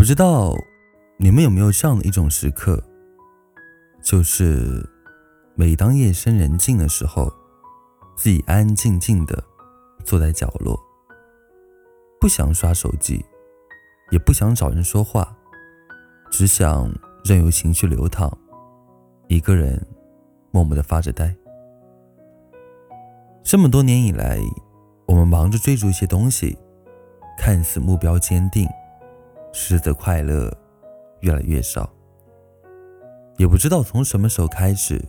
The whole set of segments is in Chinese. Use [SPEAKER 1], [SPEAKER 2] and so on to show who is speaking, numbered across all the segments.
[SPEAKER 1] 不知道你们有没有这样的一种时刻，就是每当夜深人静的时候，自己安安静静的坐在角落，不想刷手机，也不想找人说话，只想任由情绪流淌，一个人默默的发着呆。这么多年以来，我们忙着追逐一些东西，看似目标坚定，实则快乐越来越少。也不知道从什么时候开始，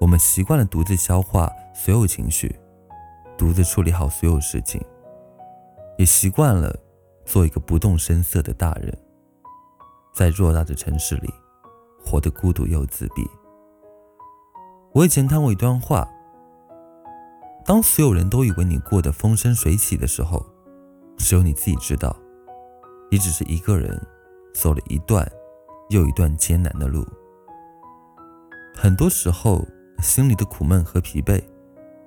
[SPEAKER 1] 我们习惯了独自消化所有情绪，独自处理好所有事情，也习惯了做一个不动声色的大人，在偌大的城市里，活得孤独又自闭。我以前看过一段话。当所有人都以为你过得风生水起的时候，只有你自己知道，你只是一个人走了一段又一段艰难的路。很多时候，心里的苦闷和疲惫，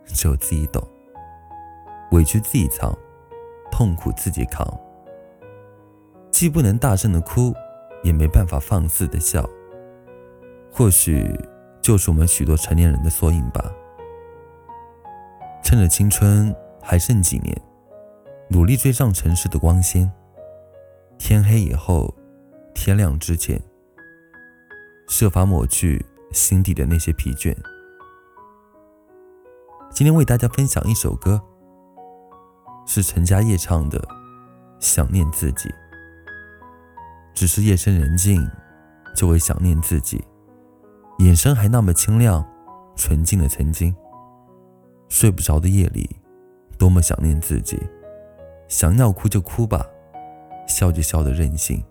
[SPEAKER 1] 只有自己懂。委屈自己藏，痛苦自己扛。既不能大声的哭，也没办法放肆的笑。或许，就是我们许多成年人的缩影吧。趁着青春还剩几年，努力追上城市的光鲜。天黑以后，天亮之前，设法抹去心底的那些疲倦。今天为大家分享一首歌，是陈嘉烨唱的《想念自己》。只是夜深人静，就会想念自己，眼神还那么清亮、纯净的曾经。睡不着的夜里，多么想念自己，想要哭就哭吧，笑就笑的任性。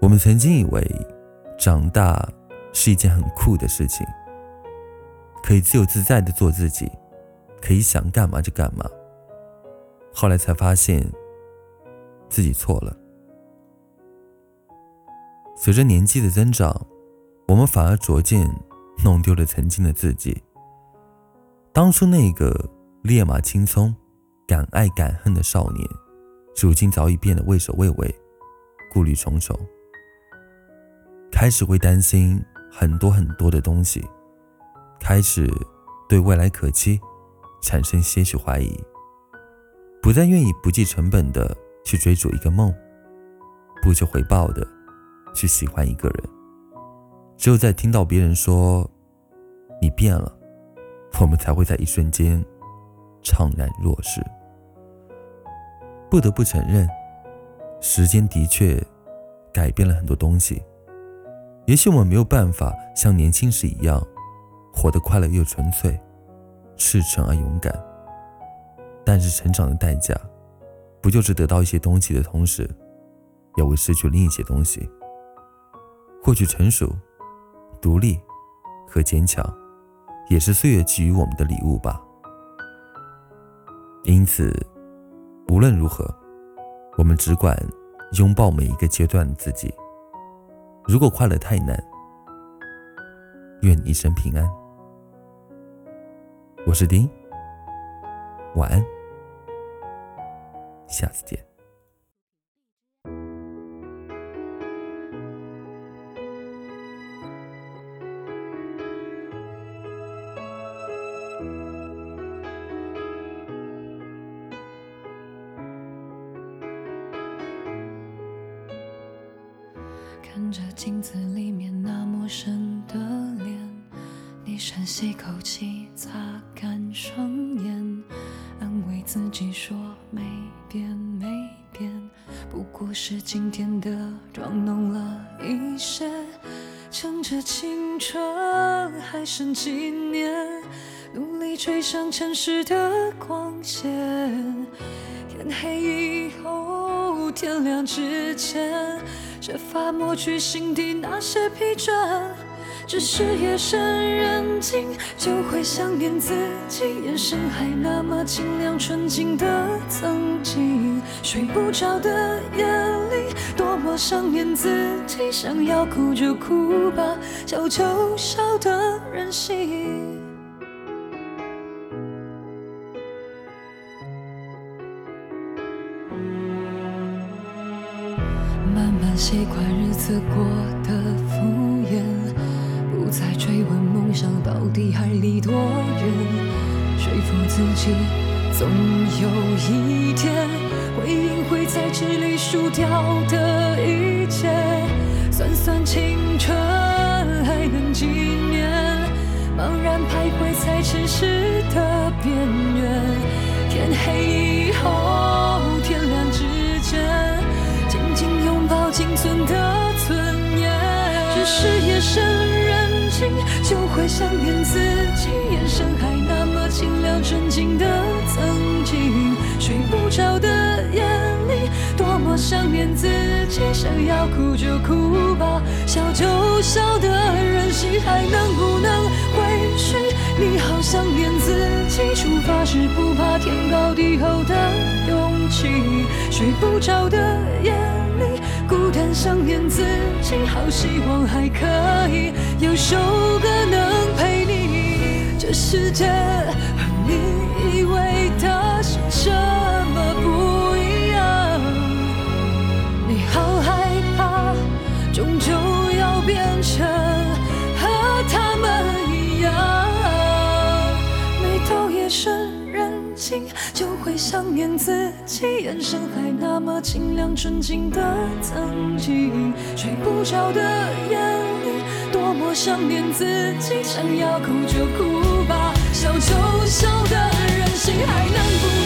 [SPEAKER 1] 我们曾经以为，长大是一件很酷的事情，可以自由自在的做自己，可以想干嘛就干嘛。后来才发现，自己错了。随着年纪的增长，我们反而逐渐。弄丢了曾经的自己。当初那个烈马青葱、敢爱敢恨的少年，如今早已变得畏首畏尾、顾虑重重，开始会担心很多很多的东西，开始对未来可期产生些许怀疑，不再愿意不计成本的去追逐一个梦，不求回报的去喜欢一个人。只有在听到别人说“你变了”，我们才会在一瞬间怅然若失。不得不承认，时间的确改变了很多东西。也许我们没有办法像年轻时一样活得快乐又纯粹、赤诚而勇敢，但是成长的代价，不就是得到一些东西的同时，也会失去另一些东西？或许成熟。独立和坚强，也是岁月给予我们的礼物吧。因此，无论如何，我们只管拥抱每一个阶段的自己。如果快乐太难，愿你一生平安。我是丁，晚安，下次见。
[SPEAKER 2] 看着镜子里面那陌生的脸，你深吸口气，擦干双眼，安慰自己说没变没变，不过是今天的妆浓了一些。趁着青春还剩几年，努力追上城市的光线。天黑以后，天亮之前。设法抹去心底那些疲倦，只是夜深人静就会想念自己，眼神还那么清亮纯净的曾经。睡不着的夜里，多么想念自己，想要哭就哭吧，笑就笑的任性。习惯日子过得敷衍，不再追问梦想到底还离多远，说服自己总有一天会赢回在这里输掉的一切，算算青春还能几年，茫然徘徊在城市的边缘，天黑以后心就会想念自己，眼神还那么清亮纯净的曾经，睡不着的夜里多么想念自己，想要哭就哭吧，笑就笑的任性，还能不能回去？你好想念自己，出发时不怕天高地厚的勇气，睡不着的夜里。孤单想念自己，好希望还可以有首歌能陪你。这世界和你以为的是这就会想念自己，眼神还那么清亮纯净的曾经，睡不着的夜里，多么想念自己，想要哭就哭吧，笑就笑的任性，还能不。